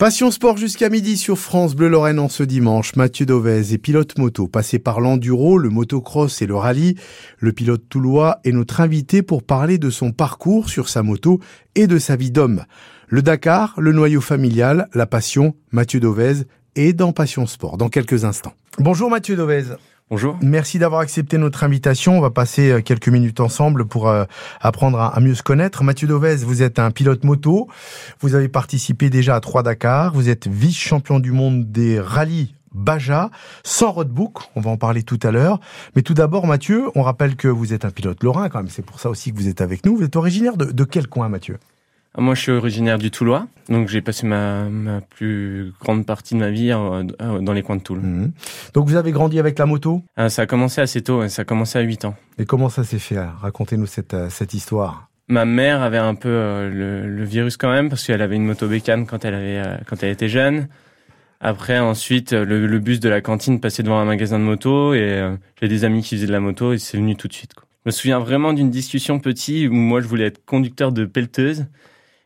Passion sport jusqu'à midi sur France Bleu Lorraine en ce dimanche. Mathieu Dovez est pilote moto, passé par l'enduro, le motocross et le rallye. Le pilote toulois est notre invité pour parler de son parcours sur sa moto et de sa vie d'homme. Le Dakar, le noyau familial, la passion, Mathieu Dovez est dans Passion Sport dans quelques instants. Bonjour Mathieu Dovez. Bonjour. Merci d'avoir accepté notre invitation. On va passer euh, quelques minutes ensemble pour euh, apprendre à, mieux se connaître. Mathieu Dovez, vous êtes un pilote moto. Vous avez participé déjà à trois Dakar. Vous êtes vice-champion du monde des rallyes Baja, sans roadbook, on va en parler tout à l'heure. Mais tout d'abord, Mathieu, on rappelle que vous êtes un pilote lorrain quand même, c'est pour ça aussi que vous êtes avec nous. Vous êtes originaire de quel coin, Mathieu? Moi, je suis originaire du Toulois, donc j'ai passé ma, ma, plus grande partie de ma vie euh, dans les coins de Toul. Mhm. Donc vous avez grandi avec la moto? Ah, Ça a commencé assez tôt, ça a commencé à 8 ans. Et comment ça s'est fait? Racontez-nous cette, euh, cette histoire. Ma mère avait un peu euh, le, le, virus quand même, parce qu'elle avait une moto bécane quand elle, avait, quand elle était jeune. Après, ensuite, le, le, bus de la cantine passait devant un magasin de moto, et j'ai des amis qui faisaient de la moto, et c'est venu tout de suite. Quoi. Je me souviens vraiment d'une discussion petit où moi je voulais être conducteur de pelleteuse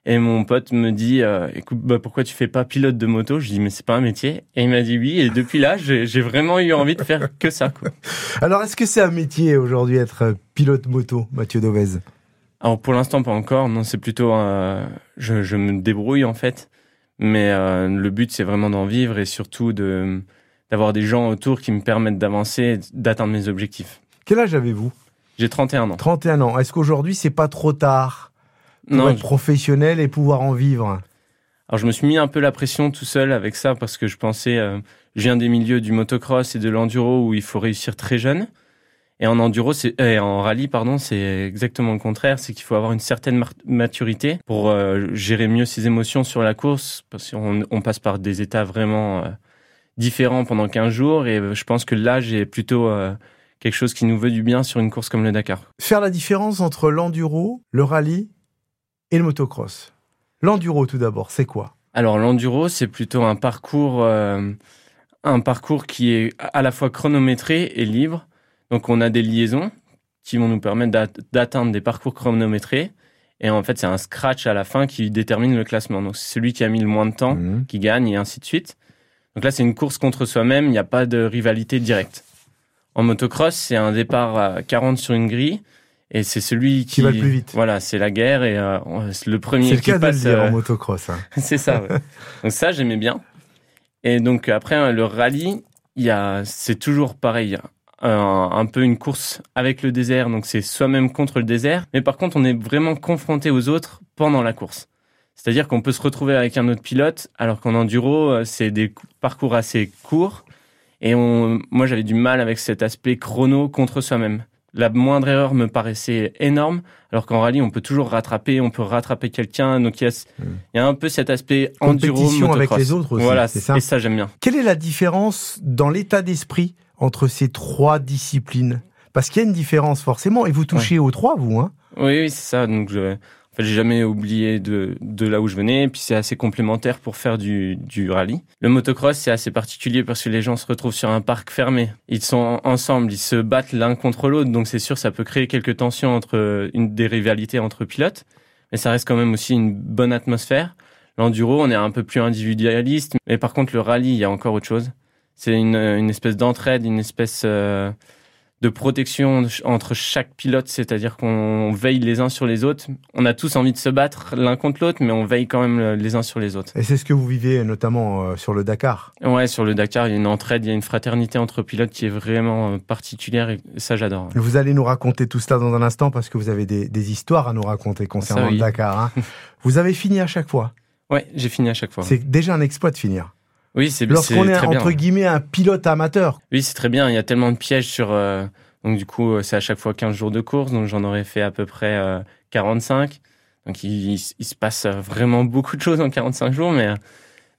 et mon pote me dit, euh, écoute, bah, pourquoi tu fais pas pilote de moto? Je dis, mais c'est pas un métier. Et il m'a dit oui. Et depuis là, j'ai vraiment eu envie de faire que ça. Quoi. Alors, est-ce que c'est un métier aujourd'hui être euh, pilote moto, Mathieu Dovez Alors, pour l'instant, pas encore. Non, c'est plutôt, euh, je, je, me débrouille en fait. Mais euh, le but, c'est vraiment d'en vivre et surtout de d'avoir des gens autour qui me permettent d'avancer, d'atteindre mes objectifs. Quel âge avez-vous? J'ai 31 ans. 31 ans. Est-ce qu'aujourd'hui, c'est pas trop tard non, être professionnel et pouvoir en vivre Alors je me suis mis un peu la pression tout seul avec ça parce que je pensais, euh, je viens des milieux du motocross et de l'enduro où il faut réussir très jeune. Et en enduro, c'est, euh, en rallye, pardon, c'est exactement le contraire. C'est qu'il faut avoir une certaine maturité pour euh, gérer mieux ses émotions sur la course, parce qu'on on passe par des états vraiment différents pendant 15 jours. Et je pense que l'âge est plutôt quelque chose qui nous veut du bien sur une course comme le Dakar. Faire la différence entre l'enduro, le rallye et le motocross. L'enduro tout d'abord, c'est quoi? Alors l'enduro, c'est plutôt un parcours, euh, un parcours qui est à la fois chronométré et libre. Donc on a des liaisons qui vont nous permettre d'atteindre des parcours chronométrés. Et en fait, c'est un scratch à la fin qui détermine le classement. Donc c'est celui qui a mis le moins de temps mmh. qui gagne et ainsi de suite. Donc là, c'est une course contre soi-même, il n'y a pas de rivalité directe. En motocross, c'est un départ à 40 sur une grille et c'est celui qui, va le plus vite. Voilà, c'est la guerre et euh, le premier c'est le cas passe, de le dire en euh, motocross. Hein. c'est ça. Ouais. donc ça, j'aimais bien. Et donc après hein, le rallye, il y a, c'est toujours pareil. Un, un, peu une course avec le désert, donc c'est soi-même contre le désert. Mais par contre, on est vraiment confronté aux autres pendant la course. C'est-à-dire qu'on peut se retrouver avec un autre pilote, alors qu'en enduro, euh, c'est des parcours assez courts. Et on, moi, j'avais du mal avec cet aspect chrono contre soi-même la moindre erreur me paraissait énorme, alors qu'en rallye, on peut toujours rattraper, on peut rattraper quelqu'un. Donc il y, a, un peu cet aspect enduro, Compétition avec les autres aussi. Voilà, c'est ça. Et ça, j'aime bien. Quelle est la différence dans l'état d'esprit entre ces trois disciplines? Parce qu'il y a une différence forcément, et vous touchez aux trois, vous, hein Oui, oui c'est ça. Donc je, fait, j'ai jamais oublié de, de là où je venais, et puis c'est assez complémentaire pour faire du, du rallye. Le motocross, c'est assez particulier parce que les gens se retrouvent sur un parc fermé. Ils sont ensemble, ils se battent l'un contre l'autre, donc c'est sûr, ça peut créer quelques tensions entre une des rivalités entre pilotes, mais ça reste quand même aussi une bonne atmosphère. L'enduro, on est un peu plus individualiste, mais par contre, le rallye, il y a encore autre chose. C'est une, une espèce d'entraide, une espèce euh, de protection entre chaque pilote, c'est-à-dire qu'on veille les uns sur les autres. On a tous envie de se battre l'un contre l'autre, mais on veille quand même les uns sur les autres. Et c'est ce que vous vivez notamment euh, sur le Dakar Ouais, sur le Dakar, il y a une entraide, il y a une fraternité entre pilotes qui est vraiment euh, particulière et ça j'adore. Vous allez nous raconter tout cela dans un instant parce que vous avez des, histoires à nous raconter concernant le Dakar. Hein. vous avez fini à chaque fois Ouais, j'ai fini à chaque fois. C'est déjà un exploit de finir. Oui, c'est Lorsqu'on est, entre guillemets un pilote amateur. Oui, c'est très bien. Il y a tellement de pièges sur. Euh, donc du coup, c'est à chaque fois 15 jours de course. Donc j'en aurais fait à peu près 45. Euh, donc il, il, se passe vraiment beaucoup de choses en 45 jours, mais euh,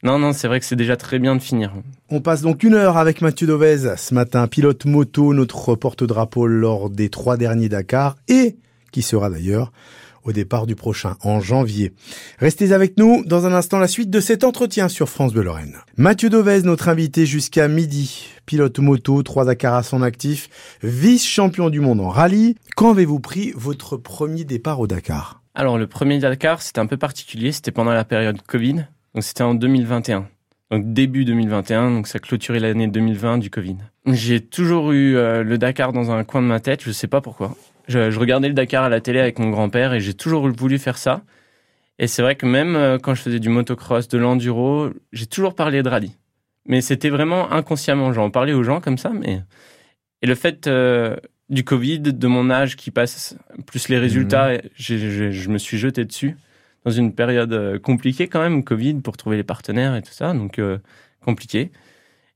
non, non, c'est vrai que c'est déjà très bien de finir. On passe donc une heure avec Mathieu Dovez ce matin, pilote moto, notre porte-drapeau lors des trois derniers Dakar et qui sera d'ailleurs au départ du prochain, en janvier. Restez avec nous dans un instant la suite de cet entretien sur France Bleu Lorraine. Mathieu Dovez, notre invité jusqu'à midi, pilote moto, 3 Dakar à son actif, vice-champion du monde en rallye. Quand avez-vous pris votre premier départ au Dakar? Alors le premier Dakar, c'était un peu particulier, c'était pendant la période Covid, donc c'était en 2021. Donc début 2021, donc ça clôturait l'année 2020 du Covid. J'ai toujours eu euh, le Dakar dans un coin de ma tête, je sais pas pourquoi. Je, regardais le Dakar à la télé avec mon grand-père et j'ai toujours voulu faire ça. Et c'est vrai que même euh, quand je faisais du motocross, de l'enduro, j'ai toujours parlé de rallye. Mais c'était vraiment inconsciemment. J'en parlais aux gens comme ça. Mais et le fait euh, du Covid, de mon âge qui passe, plus les résultats, mhm. je me suis jeté dessus dans une période euh, compliquée quand même, Covid, pour trouver les partenaires et tout ça. Donc compliqué.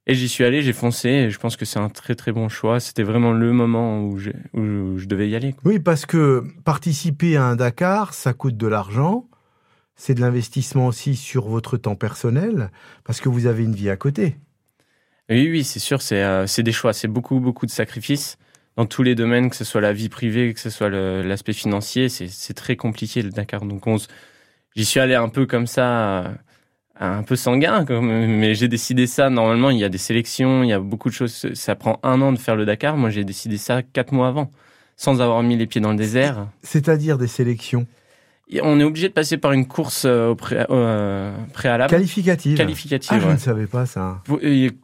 Et j'y suis allé, j'ai foncé, et je pense que c'est un très très bon choix. C'était vraiment le moment où, où je devais y aller. Oui, parce que participer à un Dakar, ça coûte de l'argent. C'est de l'investissement aussi sur votre temps personnel, parce que vous avez une vie à côté. Oui, oui, c'est sûr, c'est euh, des choix. C'est beaucoup, beaucoup de sacrifices dans tous les domaines, que ce soit la vie privée, que ce soit l'aspect financier. C'est très compliqué le Dakar. Donc, j'y suis allé un peu comme ça un peu sanguin, mais j'ai décidé ça. Normalement, il y a des sélections, il y a beaucoup de choses. Ça prend un an de faire le Dakar. Moi, j'ai décidé ça quatre mois avant, sans avoir mis les pieds dans le désert. C'est-à-dire des sélections? On est obligé de passer par une course euh, euh, préalable. Qualificative. Qualificative. Ah, je ne savais pas ça. Pour,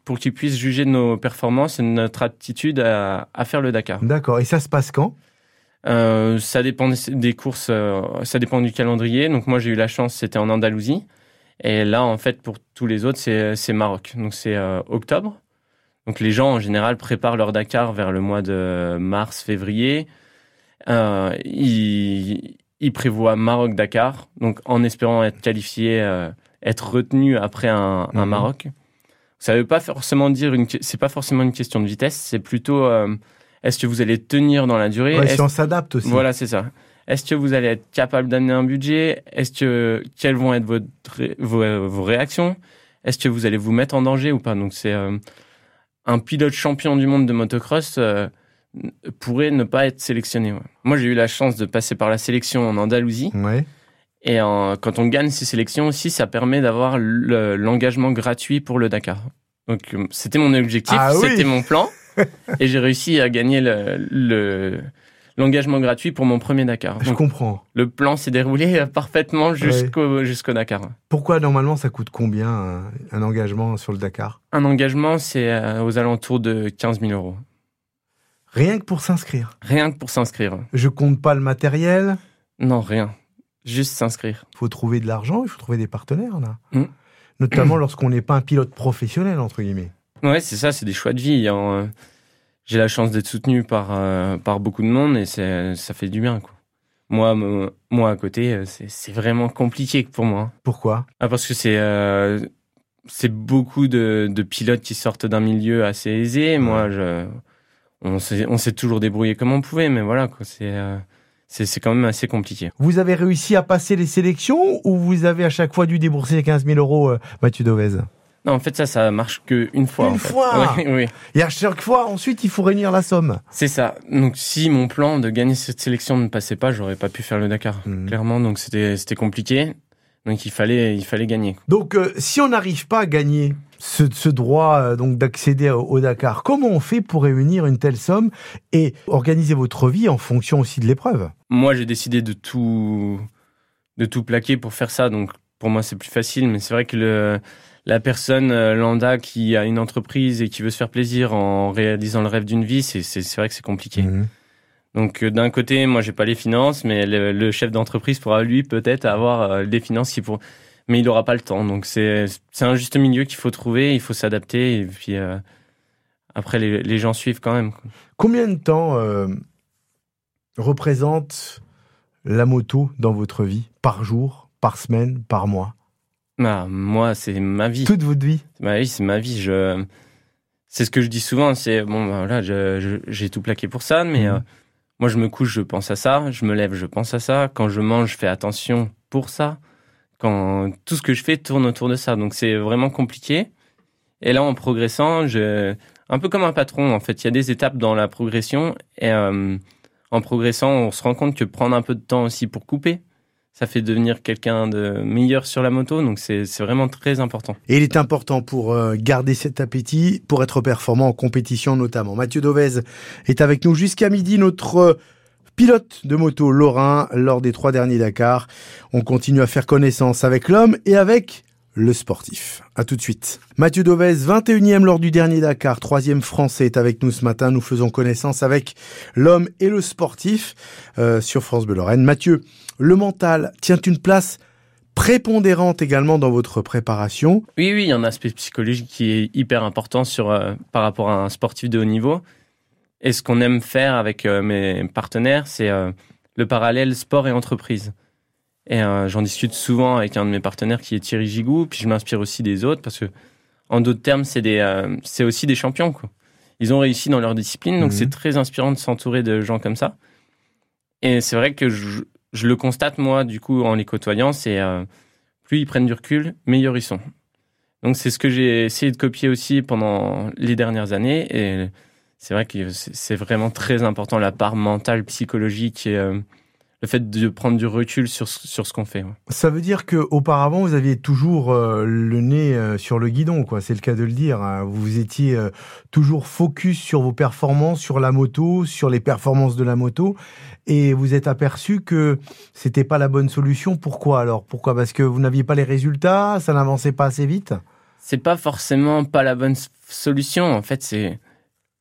pour qu'ils puissent juger nos performances et notre aptitude à, faire le Dakar. D'accord. Et ça se passe quand? Euh, Ça dépend des, courses, ça dépend du calendrier. Donc moi j'ai eu la chance, c'était en Andalousie. Et là, en fait, pour tous les autres, c'est Maroc. Donc c'est euh, octobre. Donc les gens, en général, préparent leur Dakar vers le mois de mars, février. Euh, ils, ils, prévoient Maroc-Dakar, donc en espérant être qualifié, euh, être retenu après un, un mhm. Maroc. Ça veut pas forcément dire une, c'est pas forcément une question de vitesse, c'est plutôt euh, est-ce que vous allez tenir dans la durée? Ouais, si on s'adapte aussi. Voilà, c'est ça. Est-ce que vous allez être capable d'amener un budget? Est-ce que quelles vont être votre, vos, vos, réactions? Est-ce que vous allez vous mettre en danger ou pas? Donc c'est euh, un pilote champion du monde de motocross euh, pourrait ne pas être sélectionné. Moi, j'ai eu la chance de passer par la sélection en Andalousie. Ouais. Et quand on gagne ces sélections aussi, ça permet d'avoir l'engagement gratuit pour le Dakar. Donc euh, c'était mon objectif, ah c'était mon plan, et j'ai réussi à gagner le, le l'engagement gratuit pour mon premier Dakar. Je comprends. Le plan s'est déroulé parfaitement jusqu'au jusqu'au Dakar. Pourquoi normalement ça coûte combien un, engagement sur le Dakar? Un engagement, c'est euh, aux alentours de 15 000 euros. Rien que pour s'inscrire? Rien que pour s'inscrire. Je compte pas le matériel? Non, rien. Juste s'inscrire. Il faut trouver de l'argent, il faut trouver des partenaires là. Mm. Notamment lorsqu'on n'est pas un pilote professionnel, entre guillemets. Ouais, c'est ça, c'est des choix de vie. En, j'ai la chance d'être soutenu par, euh, par beaucoup de monde et ça fait du bien. Quoi. Moi, moi, à côté, euh, c'est vraiment compliqué pour moi. Pourquoi? Ah, Parce que c'est euh, c'est beaucoup de, de, pilotes qui sortent d'un milieu assez aisé. Moi, je, on s'est toujours débrouillé comme on pouvait, mais voilà, c'est c'est quand même assez compliqué. Vous avez réussi à passer les sélections ou vous avez à chaque fois dû débourser 15 000 euros, Mathieu Dovez? Non, en fait, ça, ça marche qu'une fois. Une fois oui, Et à chaque fois, ensuite, il faut réunir la somme. C'est ça. Donc, si mon plan de gagner cette sélection ne passait pas, j'aurais pas pu faire le Dakar, mhm. clairement. Donc, c'était compliqué. Donc, il fallait, il fallait gagner. Donc, euh, si on n'arrive pas à gagner ce, droit euh, donc d'accéder au, Dakar, comment on fait pour réunir une telle somme et organiser votre vie en fonction aussi de l'épreuve? Moi, j'ai décidé de tout, de tout plaquer pour faire ça. Donc, pour moi, c'est plus facile. Mais c'est vrai que le la personne euh, lambda qui a une entreprise et qui veut se faire plaisir en réalisant le rêve d'une vie, c'est vrai que c'est compliqué. Mhm. Donc euh, d'un côté, moi j'ai pas les finances, mais le, chef d'entreprise pourra lui peut-être avoir euh, les finances qui pour, mais il aura pas le temps. Donc c'est c'est un juste milieu qu'il faut trouver, il faut s'adapter et puis après les, les, gens suivent quand même. Combien de temps représente la moto dans votre vie? Par jour, par semaine, par mois? Bah, moi, c'est ma vie. Toute votre vie Bah oui, c'est ma vie. Je... C'est ce que je dis souvent, c'est bon, bah, voilà, j'ai tout plaqué pour ça, mais mhm. euh, moi, je me couche, je pense à ça. Je me lève, je pense à ça. Quand je mange, je fais attention pour ça. Quand tout ce que je fais tourne autour de ça. Donc, c'est vraiment compliqué. Et là, en progressant, je... un peu comme un patron, en fait, il y a des étapes dans la progression. Et euh, en progressant, on se rend compte que prendre un peu de temps aussi pour couper, ça fait devenir quelqu'un de meilleur sur la moto. Donc c'est vraiment très important. Et il est important pour euh, garder cet appétit, pour être performant en compétition notamment. Mathieu Dovez est avec nous jusqu'à midi, notre euh, pilote de moto lorrain lors des trois derniers Dakar. On continue à faire connaissance avec l'homme et avec le sportif. À tout de suite. Mathieu Dovez, 21e lors du dernier Dakar, troisième français est avec nous ce matin. Nous faisons connaissance avec l'homme et le sportif euh, sur France Bleu Lorraine. Mathieu, le mental tient une place prépondérante également dans votre préparation. Oui, oui, il y a un aspect psychologique qui est hyper important euh, par rapport à un sportif de haut niveau. Et ce qu'on aime faire avec euh, mes partenaires, c'est le parallèle sport et entreprise. Et euh, j'en discute souvent avec un de mes partenaires qui est Thierry Gigou, puis je m'inspire aussi des autres parce que, en d'autres termes, c'est des, euh, c'est aussi des champions. Quoi. Ils ont réussi dans leur discipline, donc mhm. c'est très inspirant de s'entourer de gens comme ça. Et c'est vrai que je, je, le constate moi, du coup, en les côtoyant, c'est euh, plus ils prennent du recul, meilleurs ils sont. Donc c'est ce que j'ai essayé de copier aussi pendant les dernières années, et c'est vrai que c'est vraiment très important la part mentale, psychologique et le fait de prendre du recul sur, sur ce qu'on fait. Ça veut dire que auparavant vous aviez toujours euh, le nez euh, sur le guidon, quoi. C'est le cas de le dire. Hein. Vous étiez euh, toujours focus sur vos performances, sur la moto, sur les performances de la moto, et vous êtes aperçu que c'était pas la bonne solution. Pourquoi alors? Pourquoi? Parce que vous n'aviez pas les résultats, ça n'avançait pas assez vite? C'est pas forcément pas la bonne solution. En fait, c'est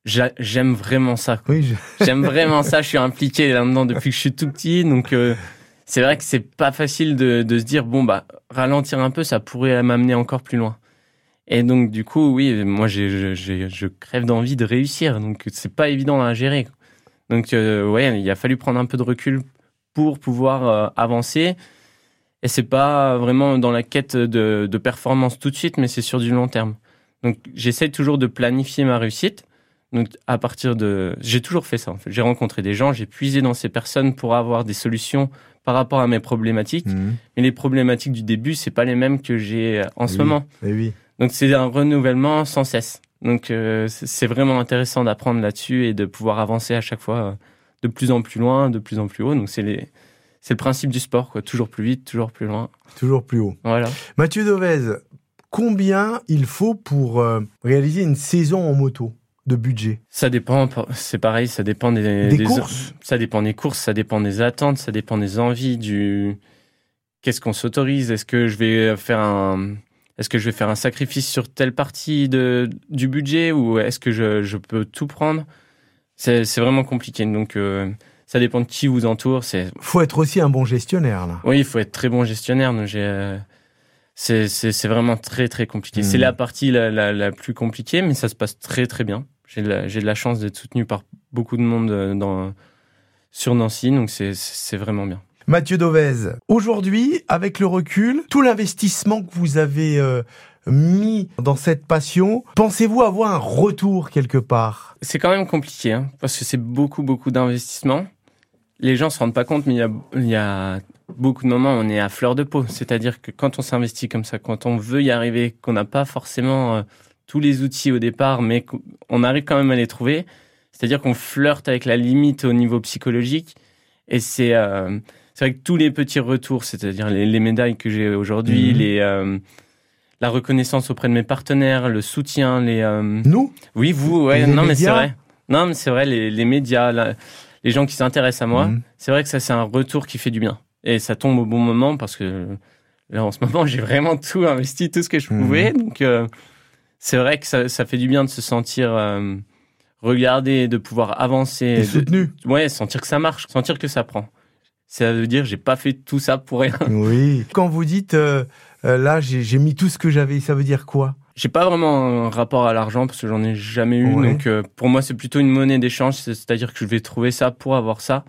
j'aime vraiment ça. Oui, j'aime vraiment ça. Je suis impliqué là-dedans depuis que je suis tout petit, donc euh, c'est vrai que c'est pas facile de, de, se dire bon bah ralentir un peu, ça pourrait m'amener encore plus loin. Et donc du coup, oui, moi j'ai, je crève d'envie de réussir, donc c'est pas évident à gérer. Donc euh, ouais, il a fallu prendre un peu de recul pour pouvoir euh, avancer. Et c'est pas vraiment dans la quête de, de performance tout de suite, mais c'est sur du long terme. Donc j'essaie toujours de planifier ma réussite donc à partir de, j'ai toujours fait ça. En fait. J'ai rencontré des gens, j'ai puisé dans ces personnes pour avoir des solutions par rapport à mes problématiques. Mhm. Mais les problématiques du début, c'est pas les mêmes que j'ai euh, en ce moment. Et oui. Donc c'est un renouvellement sans cesse. Donc euh, c'est vraiment intéressant d'apprendre là-dessus et de pouvoir avancer à chaque fois euh, de plus en plus loin, de plus en plus haut. Donc c'est les c'est le principe du sport, quoi. Toujours plus vite, toujours plus loin. Toujours plus haut. Voilà. Mathieu Dovez, combien il faut pour réaliser une saison en moto? De budget Ça dépend, c'est pareil, ça dépend des, courses. Ça dépend des courses, ça dépend des attentes, ça dépend des envies, du qu'est-ce qu'on s'autorise? Est-ce que je vais faire un, est-ce que je vais faire un sacrifice sur telle partie de du budget ou est-ce que je, je, peux tout prendre? C'est vraiment compliqué. Donc euh, ça dépend de qui vous entoure. C'est faut être aussi un bon gestionnaire là. Oui, il faut être très bon gestionnaire. J'ai euh, c'est vraiment très très compliqué. C'est mmh. la partie la, la, la, plus compliquée, mais ça se passe très très bien. J'ai de, la chance d'être soutenu par beaucoup de monde euh, dans, sur Nancy, donc c'est vraiment bien. Mathieu Dovez, aujourd'hui, avec le recul, tout l'investissement que vous avez euh, mis dans cette passion, pensez-vous avoir un retour quelque part? C'est quand même compliqué, hein, parce que c'est beaucoup, beaucoup d'investissement. Les gens se rendent pas compte, mais il y a, il y a beaucoup de moments où on est à fleur de peau. C'est-à-dire que quand on s'investit comme ça, quand on veut y arriver, qu'on n'a pas forcément euh, tous les outils au départ, mais on arrive quand même à les trouver. C'est-à-dire qu'on flirte avec la limite au niveau psychologique. Et c'est euh, c'est vrai que tous les petits retours, c'est-à-dire les, médailles que j'ai aujourd'hui, mhm. les euh, la reconnaissance auprès de mes partenaires, le soutien, les euh, nous, oui vous, ouais, non mais c'est vrai, non mais c'est vrai les, les médias, les gens qui s'intéressent à moi, mhm. c'est vrai que ça c'est un retour qui fait du bien et ça tombe au bon moment parce que là en ce moment j'ai vraiment tout investi, tout ce que je pouvais, mhm. donc c'est vrai que ça, ça, fait du bien de se sentir euh, regardé, de pouvoir avancer. Et soutenu. ouais, sentir que ça marche, sentir que ça prend. Ça veut dire j'ai pas fait tout ça pour rien. Oui. Quand vous dites euh, euh, là j'ai mis tout ce que j'avais, ça veut dire quoi? J'ai pas vraiment un rapport à l'argent parce que j'en ai jamais eu. Donc pour moi c'est plutôt une monnaie d'échange, c'est-à-dire que je vais trouver ça pour avoir ça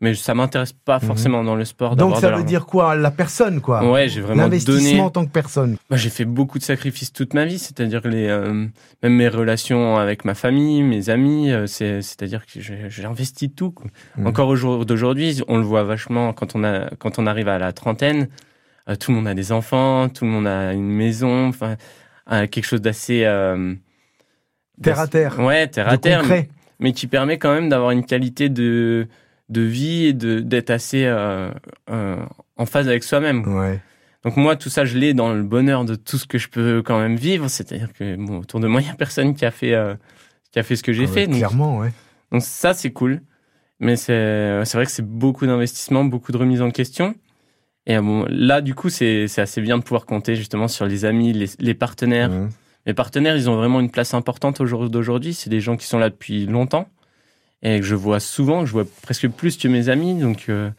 mais ça m'intéresse pas mhm. forcément dans le sport. Donc ça veut dire quoi La personne, quoi. Ouais, j'ai vraiment L'investissement en tant que personne. Bah, j'ai fait beaucoup de sacrifices toute ma vie, c'est-à-dire les euh, même mes relations avec ma famille, mes amis, euh, c'est c'est-à-dire que j'ai investi tout. Mhm. Encore au jour d'aujourd'hui, on le voit vachement quand on a quand on arrive à la trentaine, euh, tout le monde a des enfants, tout le monde a une maison, enfin quelque chose d'assez terre à terre. Ouais, terre à terre. Mais, mais qui permet quand même d'avoir une qualité de de vie et d'être assez euh, euh, en phase avec soi-même. Ouais. Donc moi, tout ça, je l'ai dans le bonheur de tout ce que je peux quand même vivre. C'est-à-dire que bon, autour de moi, il y a personne qui a fait euh, qui a fait ce que j'ai Ah ouais, fait. Donc, Clairement, ouais. donc ça, c'est cool. Mais c'est vrai que c'est beaucoup d'investissement, beaucoup de remise en question. Et bon, là, du coup, c'est assez bien de pouvoir compter justement sur les amis, les, les partenaires. Mhm. Mes partenaires, ils ont vraiment une place importante au jour d'aujourd'hui. C'est des gens qui sont là depuis longtemps et que je vois souvent. Je vois presque plus que mes amis. Donc, euh,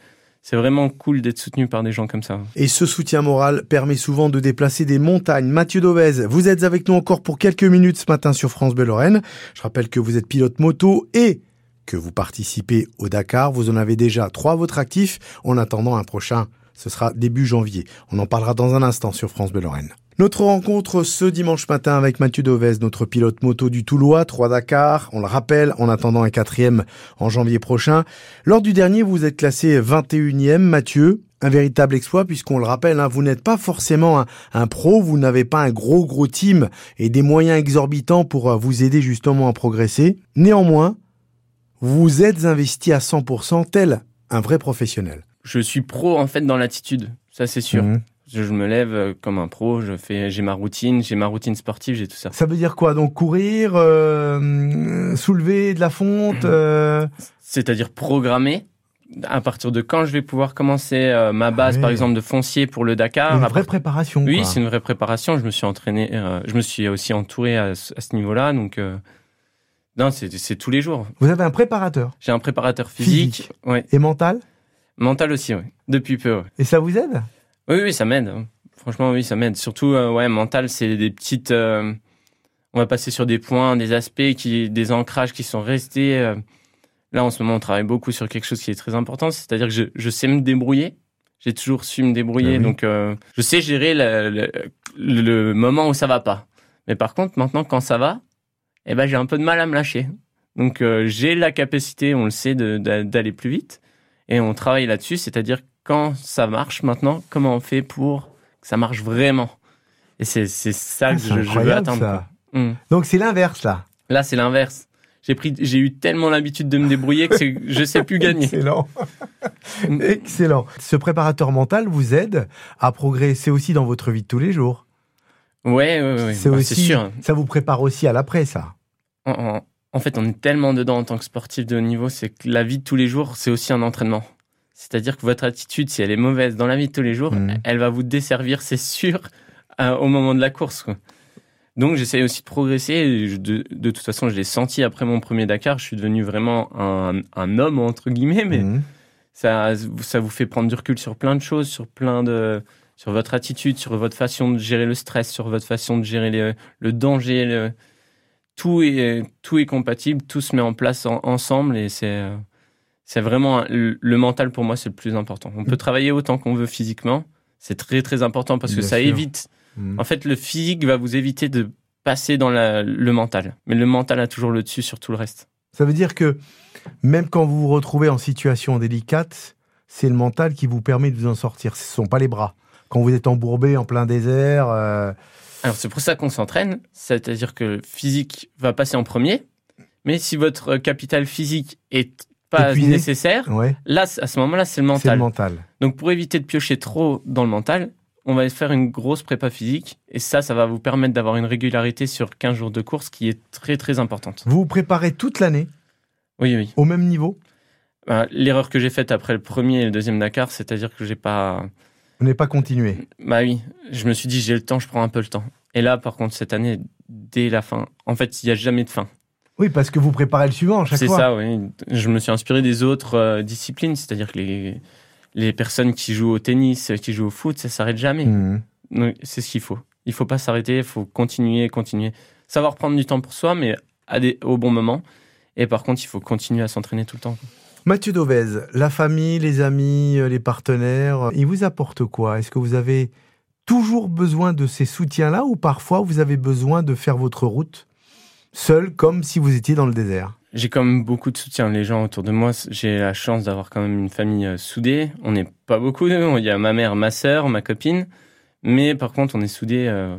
c'est vraiment cool d'être soutenu par des gens comme ça. Et ce soutien moral permet souvent de déplacer des montagnes. Mathieu Dauvez, vous êtes avec nous encore pour quelques minutes ce matin sur France Bleu Lorraine. Je rappelle que vous êtes pilote moto et que vous participez au Dakar. Vous en avez déjà trois à votre actif. En attendant un prochain, ce sera début janvier. On en parlera dans un instant sur France Bleu Lorraine. Notre rencontre ce dimanche matin avec Mathieu Dauvez, notre pilote moto du Toulois, 3 Dakar, on le rappelle, en attendant un quatrième en janvier prochain. Lors du dernier, vous êtes classé 21e, Mathieu. Un véritable exploit puisqu'on le rappelle, hein, vous n'êtes pas forcément un, un pro, vous n'avez pas un gros gros team et des moyens exorbitants pour euh, vous aider justement à progresser. Néanmoins, vous êtes investi à 100% tel un vrai professionnel. Je suis pro en fait dans l'attitude, ça c'est sûr. Mhm. Je, je me lève euh, comme un pro, je fais, j'ai ma routine, j'ai ma routine sportive, j'ai tout ça. Ça veut dire quoi Donc courir, euh, soulever de la fonte euh, C'est-à-dire programmer à partir de quand je vais pouvoir commencer euh, ma base, Ah ouais. par exemple, de foncier pour le Dakar. Une vraie préparation. Oui, c'est une vraie préparation. Je me suis entraîné, euh, je me suis aussi entouré à, ce- à ce niveau-là. Donc, euh, non, c'est tous les jours. Vous avez un préparateur J'ai un préparateur physique, Physique. ouais, et mental? Mental aussi, ouais, depuis peu. ouais. et ça vous aide? Oui, oui, ça m'aide. hein. Franchement, oui, ça m'aide. Surtout, euh, ouais, mental, c'est des petites. euh, on va passer sur des points, des aspects, qui, des ancrages qui sont restés. euh. Là, en ce moment, on travaille beaucoup sur quelque chose qui est très important, c'est-à-dire que je, je sais me débrouiller. J'ai toujours su me débrouiller, Ah donc je sais gérer le, le moment où ça va pas. Mais par contre, maintenant, quand ça va, eh ben, j'ai un peu de mal à me lâcher. Donc, j'ai la capacité, on le sait, d'aller plus vite, et on travaille là-dessus, c'est-à-dire quand ça marche maintenant, comment on fait pour que ça marche vraiment? Et c'est ça Ah, que je, je veux atteindre. ça. quoi. Mm. Donc c'est l'inverse là. Là, c'est l'inverse. J'ai pris, j'ai eu tellement l'habitude de me débrouiller que je sais plus gagner. Excellent. Excellent. Ce préparateur mental vous aide à progresser aussi dans votre vie de tous les jours. Ouais, ouais, ouais. c'est Bah, aussi, sûr. ça vous prépare aussi à l'après, ça. En, en- en fait, on est tellement dedans en tant que sportif de haut niveau, c'est que la vie de tous les jours, c'est aussi un entraînement. C'est-à-dire que votre attitude, si elle est mauvaise dans la vie de tous les jours, Mhm. elle va vous desservir, c'est sûr, euh, au moment de la course. quoi. Donc, j'essaie aussi de progresser. et je- De, de toute façon, je l'ai senti après mon premier Dakar. Je suis devenu vraiment un, un homme, entre guillemets, mais Mhm. ça, ça vous fait prendre du recul sur plein de choses, sur plein de, sur votre attitude, sur votre façon de gérer le stress, sur votre façon de gérer le, le danger. le- tout est, tout est compatible, tout se met en place en- ensemble et c'est, euh, c'est vraiment le, mental pour moi c'est le plus important. On peut travailler autant qu'on veut physiquement, c'est très très important parce que Bien ça sûr. évite. Mhm. En fait, le physique va vous éviter de passer dans la- le mental, mais le mental a toujours le dessus sur tout le reste. Ça veut dire que même quand vous vous retrouvez en situation délicate, c'est le mental qui vous permet de vous en sortir. Ce ne sont pas les bras. Quand vous êtes embourbé en plein désert, euh, Alors c'est pour ça qu'on s'entraîne, c'est-à-dire que le physique va passer en premier, mais si votre capital physique est pas Épuisé. nécessaire, ouais, là à ce moment-là c'est le c'est le mental. mental. Donc pour éviter de piocher trop dans le mental, on va faire une grosse prépa physique et ça ça va vous permettre d'avoir une régularité sur 15 jours de course qui est très très importante. Vous vous préparez toute l'année Oui oui. au même niveau Bah, L'erreur que j'ai faite après le premier et le deuxième Dakar, c'est-à-dire que j'ai pas Vous n'avez pas continué Bah oui, je me suis dit j'ai le temps, je prends un peu le temps. Et là par contre cette année dès la fin, en fait, il y a jamais de fin. Oui, parce que vous préparez le suivant à chaque C'est fois. ça, oui. Je me suis inspiré des autres euh, disciplines, c'est-à-dire que les, les personnes qui jouent au tennis, euh, qui jouent au foot, ça s'arrête jamais. Mhm. Donc, C'est ce qu'il faut. Il faut pas s'arrêter, il faut continuer, continuer. Savoir prendre du temps pour soi, mais à des, au bon moment. Et par contre, il faut continuer à s'entraîner tout le temps. Mathieu Dauvez, la famille, les amis, euh, les partenaires, ils vous apportent quoi? Est-ce que vous avez toujours besoin de ces soutiens-là ou parfois vous avez besoin de faire votre route? Seul comme si vous étiez dans le désert J'ai quand même beaucoup de soutien. Les gens autour de moi, j'ai la chance d'avoir quand même une famille euh, soudée. On n'est pas beaucoup. Il y a ma mère, ma sœur, ma copine. Mais par contre, on est soudés. euh,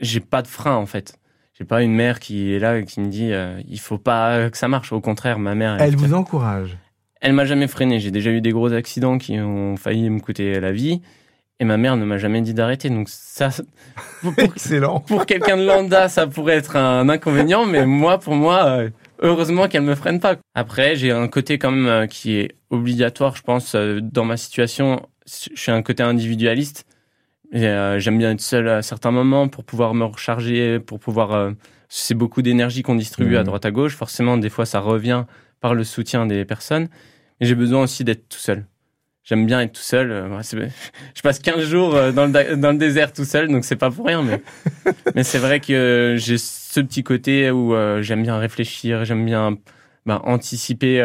j'ai pas de frein, en fait. J'ai pas une mère qui est là et qui me dit euh, il faut pas que ça marche. Au contraire, ma mère. Elle est- vous encourage. Elle m'a jamais freiné. J'ai déjà eu des gros accidents qui ont failli me coûter la vie. Et ma mère ne m'a jamais dit d'arrêter. Donc ça, pour, Excellent. Pour quelqu'un de lambda, ça pourrait être un inconvénient, mais moi, pour moi, euh, heureusement qu'elle me freine pas. Après, j'ai un côté quand même euh, qui est obligatoire, je pense, euh, dans ma situation. Je suis un côté individualiste. J'aime bien être seul à certains moments pour pouvoir me recharger, pour pouvoir. c'est beaucoup d'énergie qu'on distribue à mmh. droite à gauche. Forcément, des fois, ça revient par le soutien des personnes. Mais j'ai besoin aussi d'être tout seul j'aime bien être tout seul. Euh, je passe 15 jours euh, dans le, dans le désert tout seul, donc c'est pas pour rien. Mais, mais c'est vrai que j'ai ce petit côté où euh, j'aime bien réfléchir, j'aime bien bah, anticiper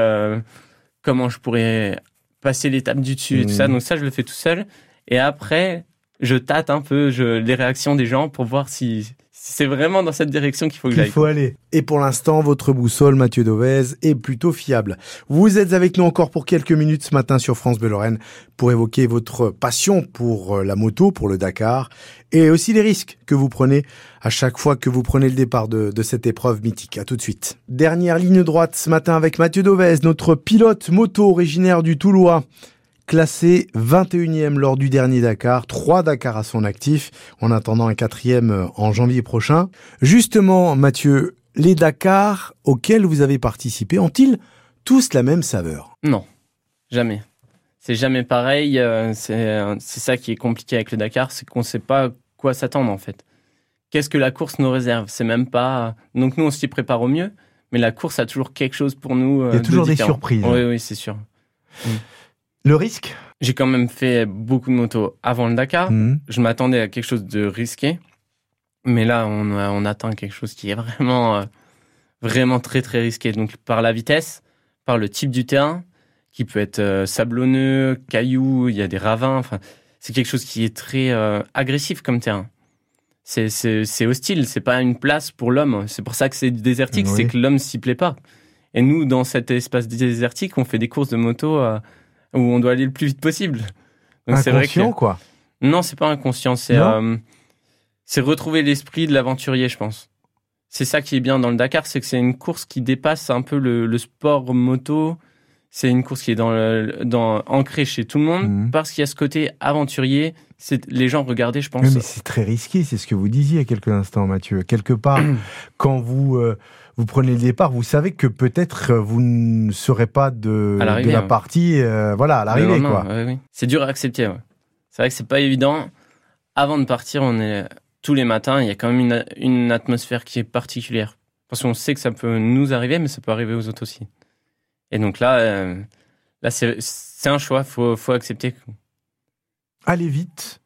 comment je pourrais passer l'étape du dessus et tout ça. Mmh. Donc ça, je le fais tout seul. Et après, je tâte un peu je, les réactions des gens pour voir si, c'est vraiment dans cette direction qu'il faut que j'aille. Il faut aller. Et pour l'instant, votre boussole, Mathieu Dovez, est plutôt fiable. Vous êtes avec nous encore pour quelques minutes ce matin sur France Bleu Lorraine pour évoquer votre passion pour euh, la moto, pour le Dakar, et aussi les risques que vous prenez à chaque fois que vous prenez le départ de, de cette épreuve mythique. À tout de suite. Dernière ligne droite ce matin avec Mathieu Dovez, notre pilote moto originaire du Toulois classé 21e lors du dernier Dakar, 3 Dakar à son actif, en attendant un quatrième euh, en janvier prochain. Justement, Mathieu, les Dakars auxquels vous avez participé ont-ils tous la même saveur? Non, jamais. C'est jamais pareil. Euh, c'est ça qui est compliqué avec le Dakar, c'est qu'on ne sait pas quoi s'attendre en fait. Qu'est-ce que la course nous réserve? C'est même pas. Donc nous, on s'y prépare au mieux, mais la course a toujours quelque chose pour nous. Il y a euh, toujours des surprises. Oui, oui, c'est sûr. Mm. Le risque? J'ai quand même fait beaucoup de motos avant le Dakar. Mhm. Je m'attendais à quelque chose de risqué. Mais là, on, on atteint quelque chose qui est vraiment, euh, vraiment très, très risqué. Donc, par la vitesse, par le type du terrain, qui peut être euh, sablonneux, caillou, il y a des ravins. Enfin, c'est quelque chose qui est très euh, agressif comme terrain. C'est hostile, c'est pas une place pour l'homme. C'est pour ça que c'est désertique, c'est que l'homme s'y plaît pas. Et nous, dans cet espace désertique, on fait des courses de moto à où on doit aller le plus vite possible. c'est vrai que... quoi. Non, c'est pas inconscient. C'est euh, c'est retrouver l'esprit de l'aventurier, je pense. C'est ça qui est bien dans le Dakar, c'est que c'est une course qui dépasse un peu le, sport moto. C'est une course qui est dans, dans ancrée chez tout le monde mhm. parce qu'il y a ce côté aventurier. C'est les gens regardaient, je pense. mais c'est très risqué, c'est ce que vous disiez il y a quelques instants, Mathieu. Quelque part, quand vous euh, vous prenez le départ, vous savez que peut-être euh, vous ne serez pas de, la partie, euh, voilà, à l'arrivée, quoi. C'est dur à accepter. C'est vrai que c'est pas évident. Avant de partir, on est tous les matins. Il y a quand même une, atmosphère qui est particulière parce qu'on sait que ça peut nous arriver, mais ça peut arriver aux autres aussi. Et donc là, euh, là, c'est un choix. Faut, faut accepter. Allez vite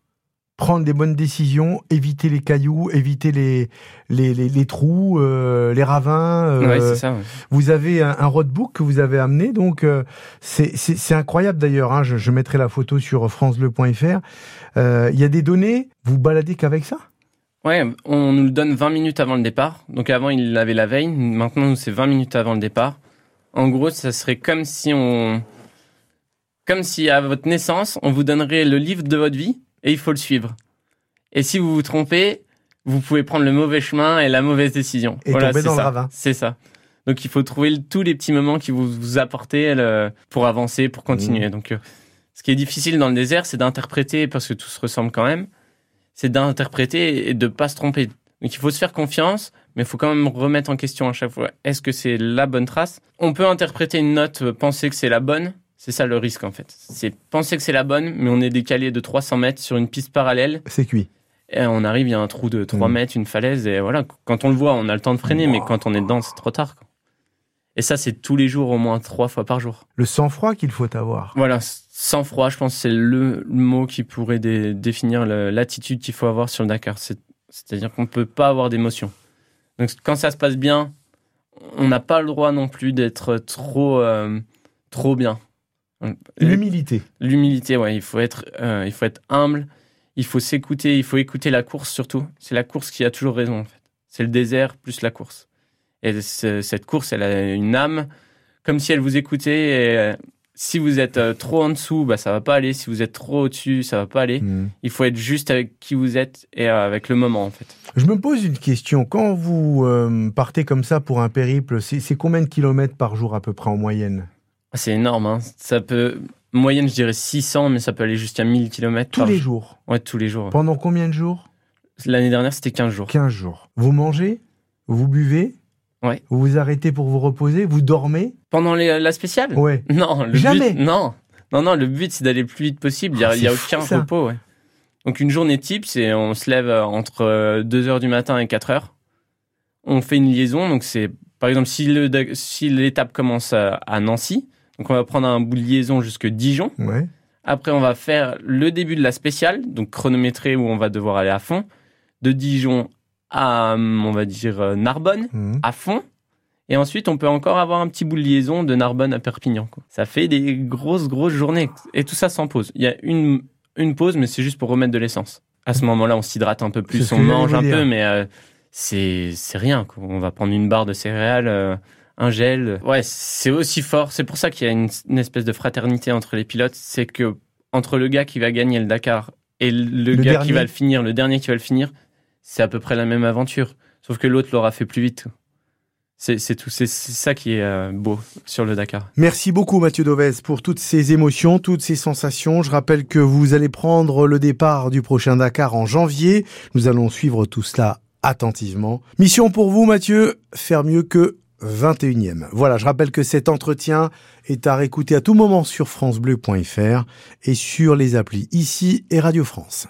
prendre des bonnes décisions, éviter les cailloux, éviter les les, les, trous, euh, les ravins. Euh, ça, Vous avez un, roadbook que vous avez amené, donc euh, c'est incroyable d'ailleurs. Hein, je, je, mettrai la photo sur francebleu.fr. Il y a des données. Vous baladez qu'avec ça? Ouais, on nous le donne 20 minutes avant le départ. Donc avant, il l'avait la veille. Maintenant, c'est 20 minutes avant le départ. En gros, ça serait comme si on, comme si à votre naissance, on vous donnerait le livre de votre vie et il faut le suivre. Et si vous vous trompez, vous pouvez prendre le mauvais chemin et la mauvaise décision. Et tomber dans le ravin. C'est ça. Donc il faut trouver tous les petits moments qui vous, vous apportent pour avancer, pour continuer. Mmh. Donc euh, ce qui est difficile dans le désert, c'est d'interpréter, parce que tout se ressemble quand même, c'est d'interpréter et de pas se tromper. Donc il faut se faire confiance, mais il faut quand même remettre en question à chaque fois. Est-ce que c'est la bonne trace? On peut interpréter une note, euh, penser que c'est la bonne, c'est ça le risque en fait. C'est penser que c'est la bonne, mais on est décalé de 300 mètres sur une piste parallèle. C'est cuit. Et on arrive, il y a un trou de 3 mmh. mètres, une falaise, et voilà. Quand on le voit, on a le temps de freiner, mais quand on est dedans, c'est trop tard. Et ça, c'est tous les jours, au moins trois fois par jour. Le sang-froid qu'il faut avoir. Voilà, sang-froid, je pense, c'est le mot qui pourrait définir l'attitude qu'il faut avoir sur le Dakar. C'est-à-dire qu'on ne peut pas avoir d'émotion. Donc quand ça se passe bien, on n'a pas le droit non plus d'être trop, euh, trop bien. L'humilité. L'humilité, ouais. Il faut être, euh, il faut être humble. Il faut s'écouter. Il faut écouter la course surtout. C'est la course qui a toujours raison en fait. C'est le désert plus la course. Et cette course, elle a une âme, comme si elle vous écoutait. Et euh, si vous êtes euh, trop en dessous, bah ça va pas aller. Si vous êtes trop au-dessus, ça va pas aller. Hmm. Il faut être juste avec qui vous êtes et avec le moment en fait. Je me pose une question. Quand vous partez comme ça pour un périple, c'est combien de kilomètres par jour à peu près en moyenne? C'est énorme. Hein. Ça peut, moyenne, je dirais 600, mais ça peut aller jusqu'à 1000 km. Tous les jours Ouais, tous les jours. Pendant combien de jours? L'année dernière, c'était 15 jours. 15 jours. Vous mangez? Vous buvez? Ouais. Vous vous arrêtez pour vous reposer? Vous dormez? Pendant les, la spéciale? Ouais. Non, le Jamais. But, non. Non, non, le but, c'est d'aller le plus vite possible. Il n'y a, Ah, aucun fou, repos. Ouais. Donc, une journée type, c'est on se lève euh, entre 2h du matin et 4h. On fait une liaison. Donc, c'est par exemple, si le- si l'étape commence à, à Nancy, donc on va prendre un bout de liaison jusque Dijon. Ouais. Après, on va faire le début de la spéciale, donc chronométré où on va devoir aller à fond. De Dijon à, on va dire, euh, Narbonne, Mhm. à fond. Et ensuite, on peut encore avoir un petit bout de liaison de Narbonne à Perpignan. quoi. Ça fait des grosses, grosses journées. Et tout ça sans pause. Il y a une, une pause, mais c'est juste pour remettre de l'essence. À ce moment-là, on s'hydrate un peu plus, on mange un peu, mais euh, c'est c'est rien. quoi. On va prendre une barre de céréales, euh, un gel. Ouais, c'est aussi fort. C'est pour ça qu'il y a une, une espèce de fraternité entre les pilotes. C'est que entre le gars qui va gagner le Dakar et le, Le gars dernier. qui va le finir, le dernier qui va le finir, c'est à peu près la même aventure. Sauf que l'autre l'aura fait plus vite. C'est tout. C'est c'est ça qui est euh, beau sur le Dakar. Merci beaucoup Mathieu Dovez pour toutes ces émotions, toutes ces sensations. Je rappelle que vous allez prendre le départ du prochain Dakar en janvier. Nous allons suivre tout cela attentivement. Mission pour vous Mathieu, faire mieux que 21e. Voilà, je rappelle que cet entretien est à réécouter à tout moment sur francebleu.fr et sur les applis ici et Radio France.